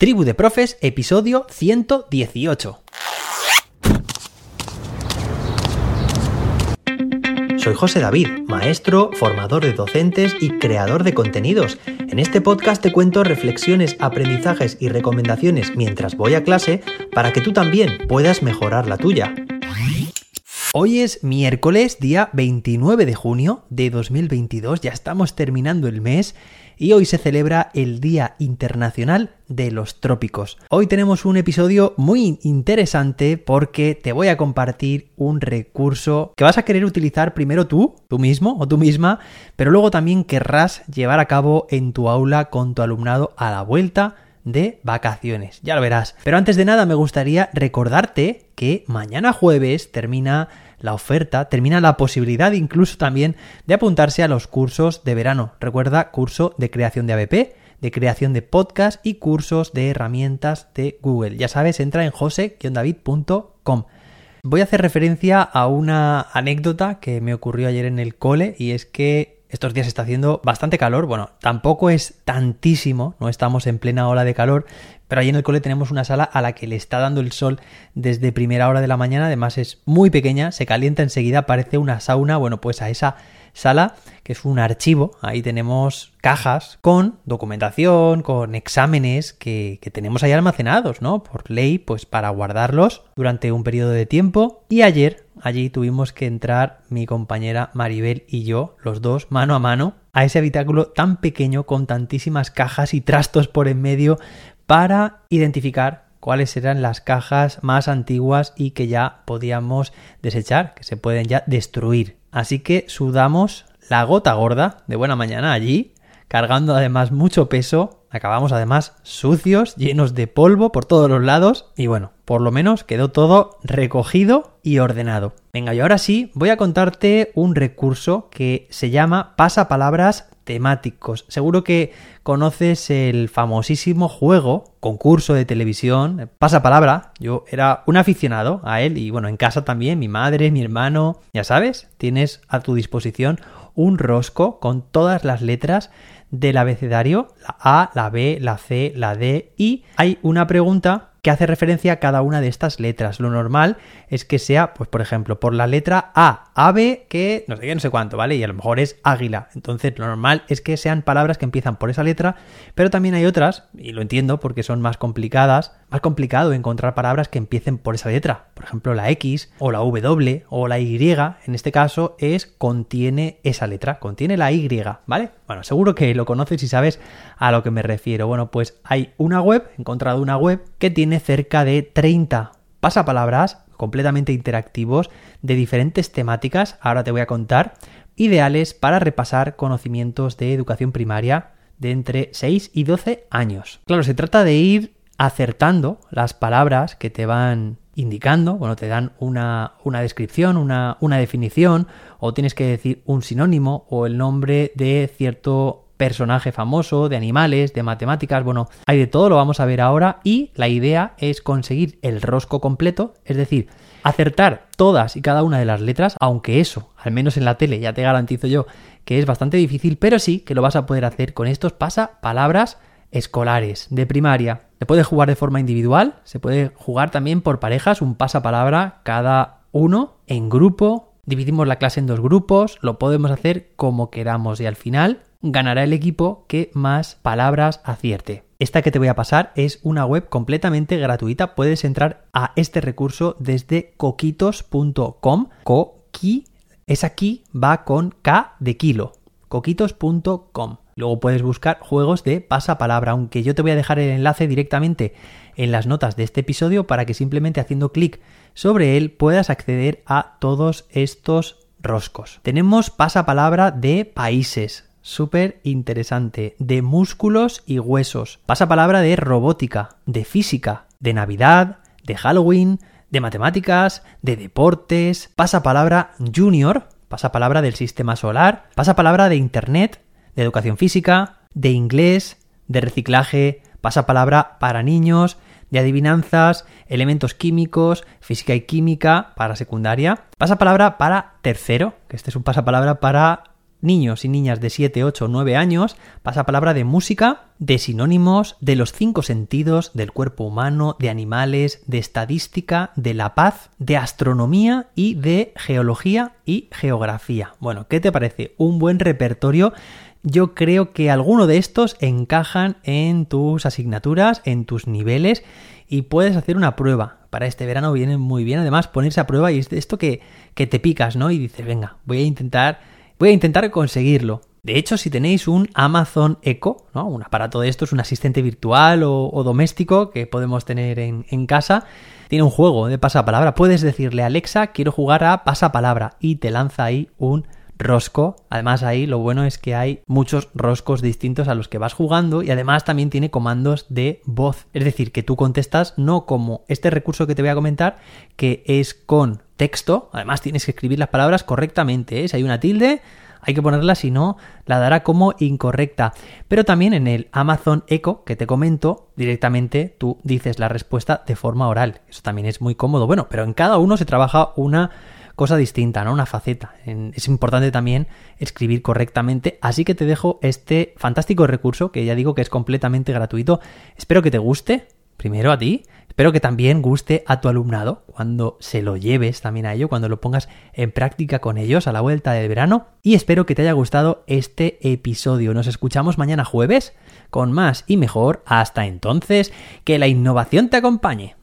Tribu de Profes, episodio 118. Soy José David, maestro, formador de docentes y creador de contenidos. En este podcast te cuento reflexiones, aprendizajes y recomendaciones mientras voy a clase para que tú también puedas mejorar la tuya. Hoy es miércoles, día 29 de junio de 2022, ya estamos terminando el mes y hoy se celebra el Día Internacional de los Trópicos. Hoy tenemos un episodio muy interesante porque te voy a compartir un recurso que vas a querer utilizar primero tú, tú mismo o tú misma, pero luego también querrás llevar a cabo en tu aula con tu alumnado a la vuelta de vacaciones. Ya lo verás. Pero antes de nada me gustaría recordarte que mañana jueves termina la oferta, termina la posibilidad incluso también de apuntarse a los cursos de verano. Recuerda, curso de creación de ABP, de creación de podcast y cursos de herramientas de Google. Ya sabes, entra en jose-david.com. Voy a hacer referencia a una anécdota que me ocurrió ayer en el cole y es que estos días está haciendo bastante calor, bueno, tampoco es tantísimo, no estamos en plena ola de calor, pero ahí en el cole tenemos una sala a la que le está dando el sol desde primera hora de la mañana, además es muy pequeña, se calienta enseguida, parece una sauna, bueno, pues a esa sala, que es un archivo, ahí tenemos cajas con documentación, con exámenes que, que, tenemos ahí almacenados, ¿no? Por ley, pues para guardarlos durante un periodo de tiempo. Y ayer allí tuvimos que entrar mi compañera Maribel y yo, los dos, mano a mano, a ese habitáculo tan pequeño con tantísimas cajas y trastos por en medio para identificar cuáles eran las cajas más antiguas y que ya podíamos desechar, que se pueden ya destruir. Así que sudamos la gota gorda de buena mañana allí, cargando además mucho peso. Acabamos además sucios, llenos de polvo por todos los lados y bueno, por lo menos quedó todo recogido y ordenado. Venga, y ahora sí voy a contarte un recurso que se llama pasapalabras temáticos. Seguro que conoces el famosísimo juego, concurso de televisión, pasapalabra. Yo era un aficionado a él y bueno, en casa también, mi madre, mi hermano, ya sabes, tienes a tu disposición un rosco con todas las letras del abecedario, la A, la B, la C, la D y hay una pregunta que hace referencia a cada una de estas letras. Lo normal es que sea, pues por ejemplo, por la letra A, ave, que no sé qué, no sé cuánto, ¿vale? Y a lo mejor es águila. Entonces, lo normal es que sean palabras que empiezan por esa letra, pero también hay otras, y lo entiendo porque son más complicadas, más complicado encontrar palabras que empiecen por esa letra. Por ejemplo, la X o la W o la Y, en este caso es contiene esa letra, contiene la Y, ¿vale? Bueno, seguro que lo conoces y sabes a lo que me refiero. Bueno, pues hay una web, he encontrado una web que tiene cerca de 30 pasapalabras completamente interactivos de diferentes temáticas, ahora te voy a contar, ideales para repasar conocimientos de educación primaria de entre 6 y 12 años. Claro, se trata de ir acertando las palabras que te van indicando, bueno, te dan una, una descripción, una, una definición, o tienes que decir un sinónimo o el nombre de cierto personaje famoso, de animales, de matemáticas, bueno, hay de todo, lo vamos a ver ahora y la idea es conseguir el rosco completo, es decir, acertar todas y cada una de las letras, aunque eso, al menos en la tele, ya te garantizo yo que es bastante difícil, pero sí que lo vas a poder hacer con estos pasa palabras escolares de primaria. Se puede jugar de forma individual, se puede jugar también por parejas, un pasapalabra cada uno en grupo. Dividimos la clase en dos grupos, lo podemos hacer como queramos y al final ganará el equipo que más palabras acierte. Esta que te voy a pasar es una web completamente gratuita. Puedes entrar a este recurso desde coquitos.com. Coqui es aquí, va con K de kilo. coquitos.com. Luego puedes buscar juegos de pasapalabra, aunque yo te voy a dejar el enlace directamente en las notas de este episodio para que simplemente haciendo clic sobre él puedas acceder a todos estos roscos. Tenemos pasapalabra de países, súper interesante, de músculos y huesos. Pasa palabra de robótica, de física, de Navidad, de Halloween, de matemáticas, de deportes. Pasa palabra junior, pasa palabra del sistema solar, pasa palabra de Internet, de educación física, de inglés, de reciclaje, pasa palabra para niños, de adivinanzas, elementos químicos, física y química para secundaria, pasa palabra para tercero, que este es un pasapalabra para niños y niñas de 7, 8, 9 años, pasapalabra de música, de sinónimos, de los cinco sentidos, del cuerpo humano, de animales, de estadística, de la paz, de astronomía y de geología y geografía. Bueno, ¿qué te parece? Un buen repertorio. Yo creo que alguno de estos encajan en tus asignaturas, en tus niveles y puedes hacer una prueba. Para este verano viene muy bien además ponerse a prueba y es esto que, que te picas, ¿no? Y dices, venga, voy a intentar, voy a intentar conseguirlo. De hecho, si tenéis un Amazon Echo, ¿no? un aparato de estos, un asistente virtual o, doméstico que podemos tener en, en, casa, tiene un juego de pasapalabra. Puedes decirle, Alexa, quiero jugar a pasapalabra y te lanza ahí un rosco. Además ahí lo bueno es que hay muchos roscos distintos a los que vas jugando y además también tiene comandos de voz. Es decir, que tú contestas no como este recurso que te voy a comentar, que es con texto. Además tienes que escribir las palabras correctamente. ¿eh? Si hay una tilde, hay que ponerla, si no, la dará como incorrecta. Pero también en el Amazon Echo que te comento, directamente tú dices la respuesta de forma oral. Eso también es muy cómodo. Bueno, pero en cada uno se trabaja una cosa distinta, ¿no? Una faceta. Es importante también escribir correctamente, así que te dejo este fantástico recurso que ya digo que es completamente gratuito. Espero que te guste, primero a ti, espero que también guste a tu alumnado cuando se lo lleves también a ello, cuando lo pongas en práctica con ellos a la vuelta del verano y espero que te haya gustado este episodio. Nos escuchamos mañana jueves con más y mejor. Hasta entonces, que la innovación te acompañe.